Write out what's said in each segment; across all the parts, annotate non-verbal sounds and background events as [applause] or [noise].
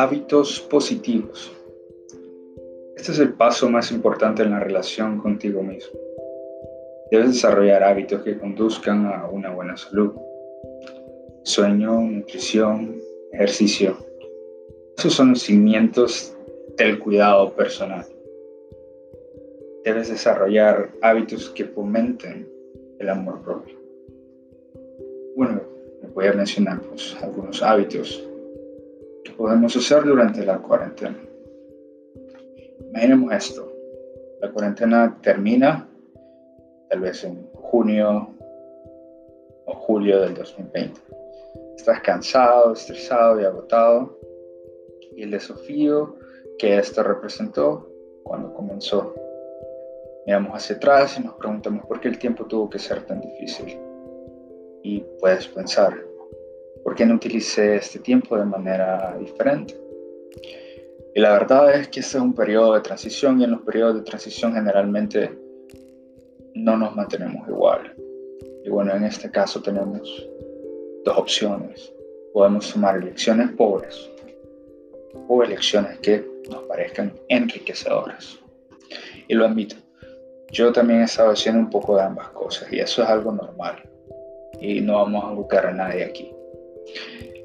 Hábitos positivos. Este es el paso más importante en la relación contigo mismo. Debes desarrollar hábitos que conduzcan a una buena salud. Sueño, nutrición, ejercicio. Esos son los cimientos del cuidado personal. Debes desarrollar hábitos que fomenten el amor propio. Bueno, voy a mencionar pues, algunos hábitos que podemos hacer durante la cuarentena. Imaginemos esto. La cuarentena termina tal vez en junio o julio del 2020. Estás cansado, estresado y agotado. Y el desafío que esto representó cuando comenzó. Miramos hacia atrás y nos preguntamos por qué el tiempo tuvo que ser tan difícil. Y puedes pensar, ¿por qué no utilicé este tiempo de manera diferente? Y la verdad es que este es un periodo de transición y en los periodos de transición generalmente no nos mantenemos igual. Y bueno, en este caso tenemos dos opciones. Podemos tomar elecciones pobres o elecciones que nos parezcan enriquecedoras. Y lo admito, yo también he estado haciendo un poco de ambas cosas y eso es algo normal. Y no vamos a buscar a nadie aquí.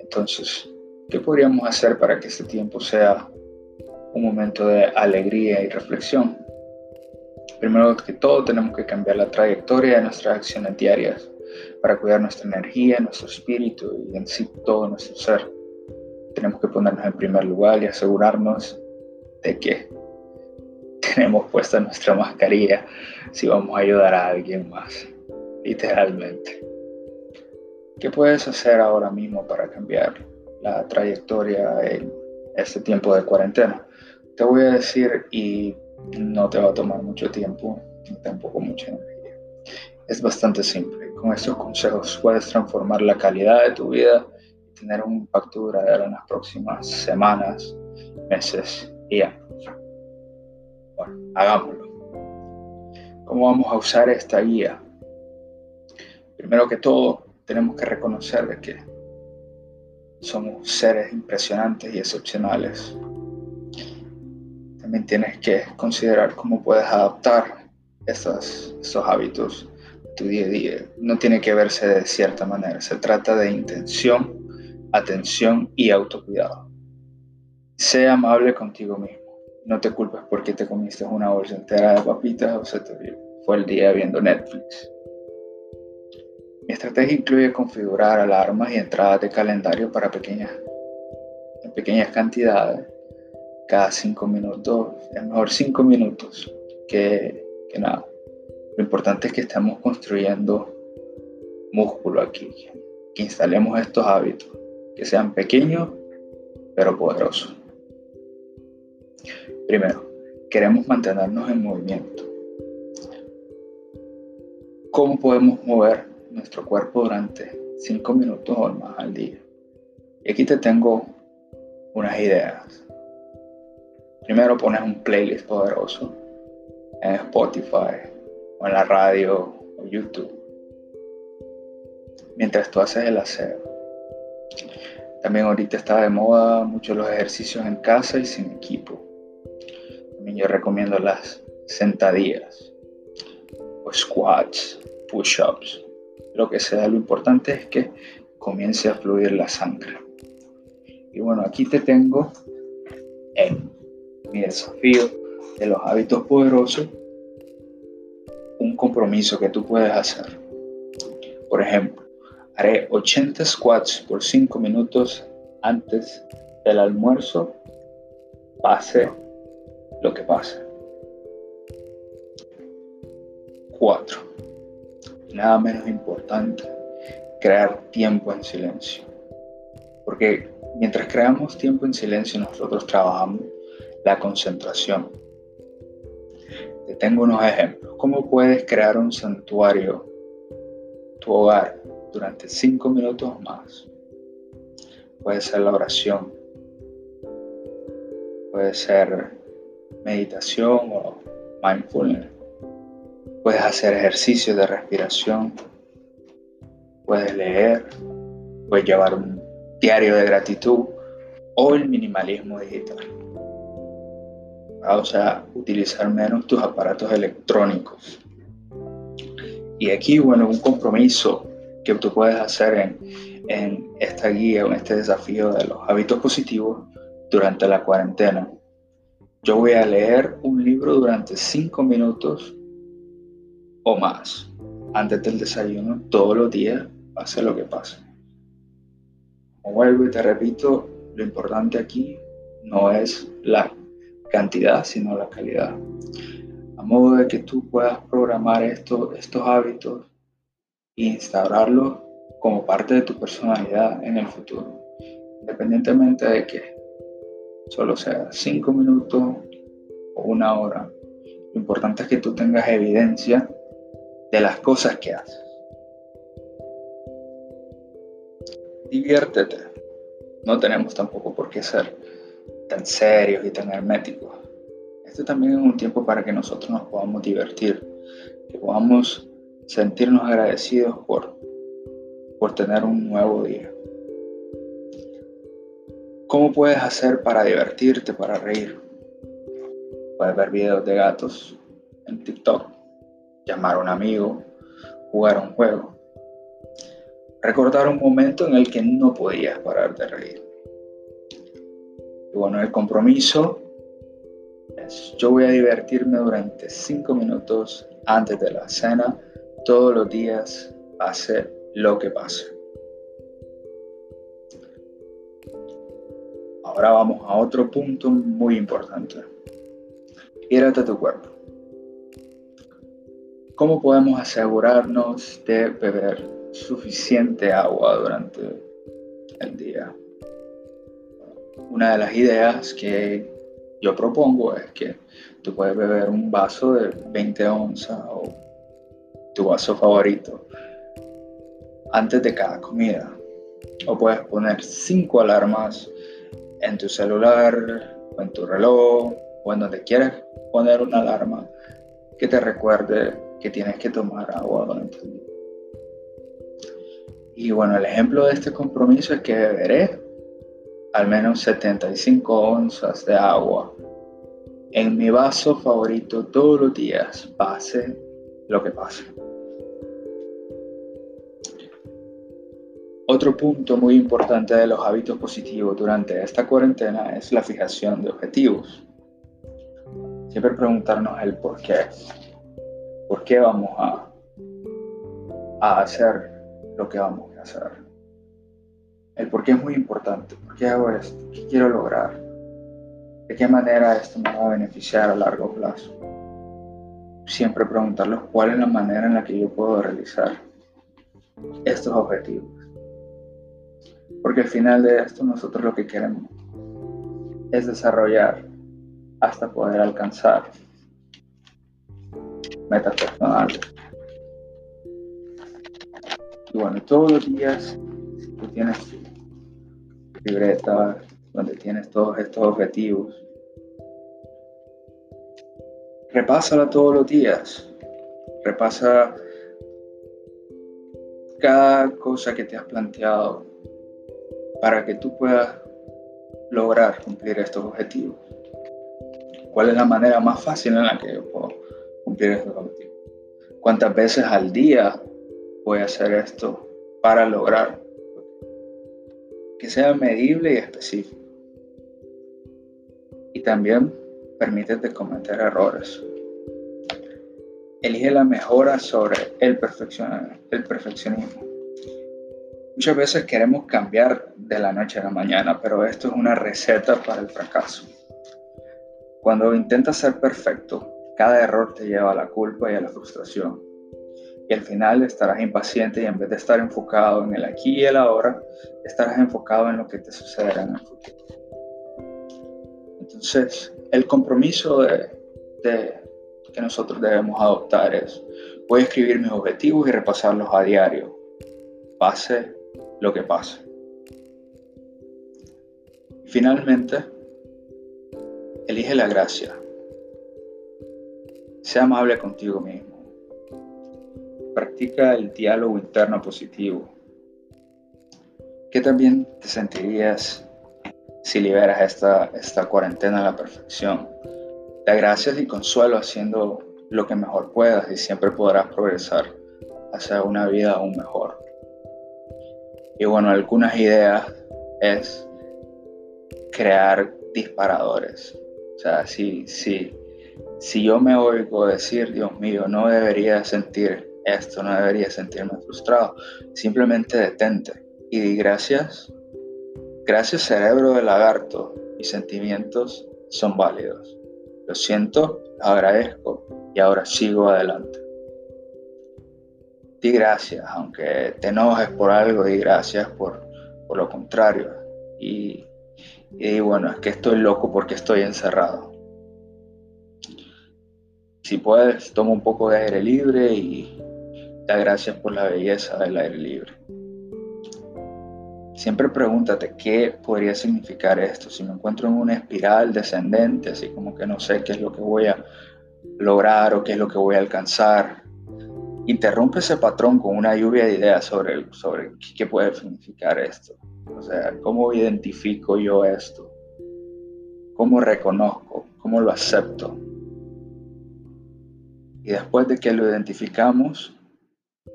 Entonces, ¿qué podríamos hacer para que este tiempo sea un momento de alegría y reflexión? Primero que todo, tenemos que cambiar la trayectoria de nuestras acciones diarias para cuidar nuestra energía, nuestro espíritu y en sí todo nuestro ser. Tenemos que ponernos en primer lugar y asegurarnos de que [laughs] tenemos puesta nuestra mascarilla si vamos a ayudar a alguien más, literalmente. ¿Qué puedes hacer ahora mismo para cambiar la trayectoria en este tiempo de cuarentena? Te voy a decir y no te va a tomar mucho tiempo ni tampoco mucha energía. Es bastante simple. Con estos consejos puedes transformar la calidad de tu vida y tener un impacto duradero en las próximas semanas, meses y años. Bueno, hagámoslo. ¿Cómo vamos a usar esta guía? Primero que todo, tenemos que reconocer de que somos seres impresionantes y excepcionales también tienes que considerar cómo puedes adaptar estos, estos hábitos a tu día a día. No tiene que verse de cierta manera, se trata de intención, atención y autocuidado. Sé amable contigo mismo. No te culpes porque te comiste una bolsa entera de papitas o se te fue el día viendo Netflix. Mi estrategia incluye configurar alarmas y entradas de calendario para pequeñas, pequeñas cantidades cada cinco minutos, es mejor cinco minutos que, que nada. Lo importante es que estemos construyendo músculo aquí, que instalemos estos hábitos, que sean pequeños pero poderosos. Primero, queremos mantenernos en movimiento. ¿Cómo podemos mover nuestro cuerpo durante cinco minutos o más al día? Y aquí te tengo unas ideas. Primero pones un playlist poderoso en Spotify o en la radio o YouTube mientras tú haces el aseo. También ahorita está de moda muchos los ejercicios en casa y sin equipo. También yo recomiendo las sentadillas o squats, push-ups, lo que sea. Lo importante es que comience a fluir la sangre. Y bueno, aquí te tengo en mi desafío de los hábitos poderosos, un compromiso que tú puedes hacer. Por ejemplo, haré 80 squats por 5 minutos antes del almuerzo, pase lo que pase. 4. Nada menos importante, crear tiempo en silencio. Porque mientras creamos tiempo en silencio, nosotros trabajamos la concentración. Te tengo unos ejemplos. ¿Cómo puedes crear un santuario, tu hogar, durante cinco minutos más? Puede ser la oración, puede ser meditación o mindfulness. Puedes hacer ejercicios de respiración, puedes leer, puedes llevar un diario de gratitud o el minimalismo digital. O sea, utilizar menos tus aparatos electrónicos. Y aquí, bueno, un compromiso que tú puedes hacer en, en esta guía en este desafío de los hábitos positivos durante la cuarentena. Yo voy a leer un libro durante cinco minutos o más antes del desayuno todos los días, pase lo que pase. Como vuelvo y te repito, lo importante aquí no es la cantidad, sino la calidad. A modo de que tú puedas programar esto, estos hábitos e instaurarlos como parte de tu personalidad en el futuro, independientemente de que solo sea cinco minutos o una hora. Lo importante es que tú tengas evidencia de las cosas que haces. Diviértete. No tenemos tampoco por qué ser tan serios y tan herméticos. Este también es un tiempo para que nosotros nos podamos divertir, que podamos sentirnos agradecidos por, por tener un nuevo día. ¿Cómo puedes hacer para divertirte, para reír? Puedes ver videos de gatos en TikTok llamar a un amigo, jugar un juego. Recordar un momento en el que no podías parar de reír. Y bueno, el compromiso es yo voy a divertirme durante cinco minutos antes de la cena todos los días, pase lo que pase. Ahora vamos a otro punto muy importante. Quiérate tu cuerpo. ¿Cómo podemos asegurarnos de beber suficiente agua durante el día? Una de las ideas que yo propongo es que tú puedes beber un vaso de 20 onzas o tu vaso favorito antes de cada comida. O puedes poner 5 alarmas en tu celular o en tu reloj o en donde quieras poner una alarma que te recuerde que tienes que tomar agua durante el día. Y bueno, el ejemplo de este compromiso es que beberé al menos 75 onzas de agua en mi vaso favorito todos los días, pase lo que pase. Otro punto muy importante de los hábitos positivos durante esta cuarentena es la fijación de objetivos. Siempre preguntarnos el por qué por qué vamos a, a hacer lo que vamos a hacer. El por qué es muy importante. ¿Por qué hago esto? ¿Qué quiero lograr? ¿De qué manera esto me va a beneficiar a largo plazo? Siempre preguntarles cuál es la manera en la que yo puedo realizar estos objetivos. Porque al final de esto nosotros lo que queremos es desarrollar hasta poder alcanzar metas personales. Y bueno, todos los días tú tienes libreta donde tienes todos estos objetivos. Repásala todos los días. Repasa cada cosa que te has planteado para que tú puedas lograr cumplir estos objetivos. ¿Cuál es la manera más fácil en la que yo puedo cumplir. ¿Cuántas veces al día voy a hacer esto para lograr que sea medible y específico? Y también permítete cometer errores. Elige la mejora sobre el, el perfeccionismo. Muchas veces queremos cambiar de la noche a la mañana, pero esto es una receta para el fracaso. Cuando intentas ser perfecto, cada error te lleva a la culpa y a la frustración. Y al final estarás impaciente y en vez de estar enfocado en el aquí y el ahora, estarás enfocado en lo que te sucederá en el futuro. Entonces, el compromiso que nosotros debemos adoptar es, voy a escribir mis objetivos y repasarlos a diario, pase lo que pase. Finalmente, elige la gracia sea amable contigo mismo. Practica el diálogo interno positivo. ¿Qué también te sentirías si liberas esta, esta cuarentena a la perfección. Da gracias y consuelo haciendo lo que mejor puedas y siempre podrás progresar hacia una vida aún mejor. Y bueno, algunas ideas es crear disparadores. O sea, si, si, si yo me oigo decir, Dios mío, no debería sentir esto, no debería sentirme frustrado, simplemente detente y di gracias. Gracias cerebro de lagarto, mis sentimientos son válidos. Lo siento, agradezco y ahora sigo adelante. Di gracias, aunque te enojes por algo, di gracias por, por lo contrario. Y, y bueno, es que estoy loco porque estoy encerrado. Si puedes, toma un poco de aire libre y da gracias por la belleza del aire libre. Siempre pregúntate qué podría significar esto. Si me encuentro en una espiral descendente, así como que no sé qué es lo que voy a lograr o qué es lo que voy a alcanzar, interrumpe ese patrón con una lluvia de ideas sobre, sobre qué puede significar esto. O sea, ¿cómo identifico yo esto? ¿Cómo reconozco? ¿Cómo lo acepto? Y después de que lo identificamos,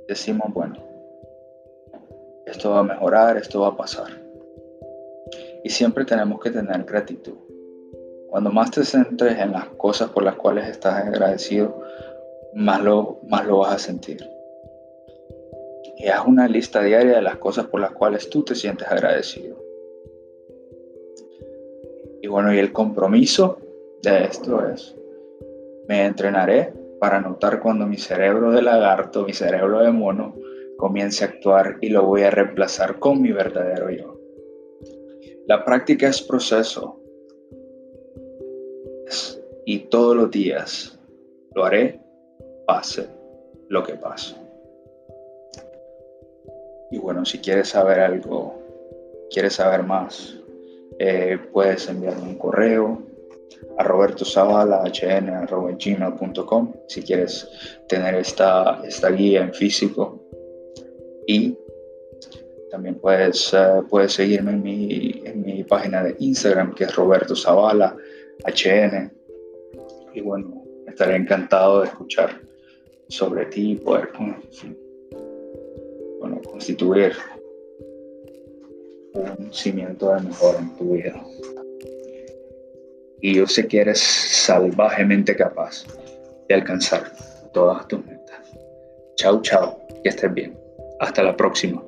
decimos, bueno, esto va a mejorar, esto va a pasar. Y siempre tenemos que tener gratitud. Cuando más te centres en las cosas por las cuales estás agradecido, más lo, más lo vas a sentir. Y haz una lista diaria de las cosas por las cuales tú te sientes agradecido. Y bueno, y el compromiso de esto es, me entrenaré para notar cuando mi cerebro de lagarto, mi cerebro de mono, comience a actuar y lo voy a reemplazar con mi verdadero yo. La práctica es proceso y todos los días lo haré, pase lo que pase. Y bueno, si quieres saber algo, quieres saber más, eh, puedes enviarme un correo a robertozavala.hn.gmail.com si quieres tener esta, esta guía en físico y también puedes, eh, puedes seguirme en mi, en mi, página de Instagram que es Roberto Zavala HN. Y bueno, estaré encantado de escuchar sobre ti y poder bueno, constituir un cimiento de mejor en tu vida. Y yo sé que eres salvajemente capaz de alcanzar todas tus metas. Chao, chao, que estés bien. Hasta la próxima.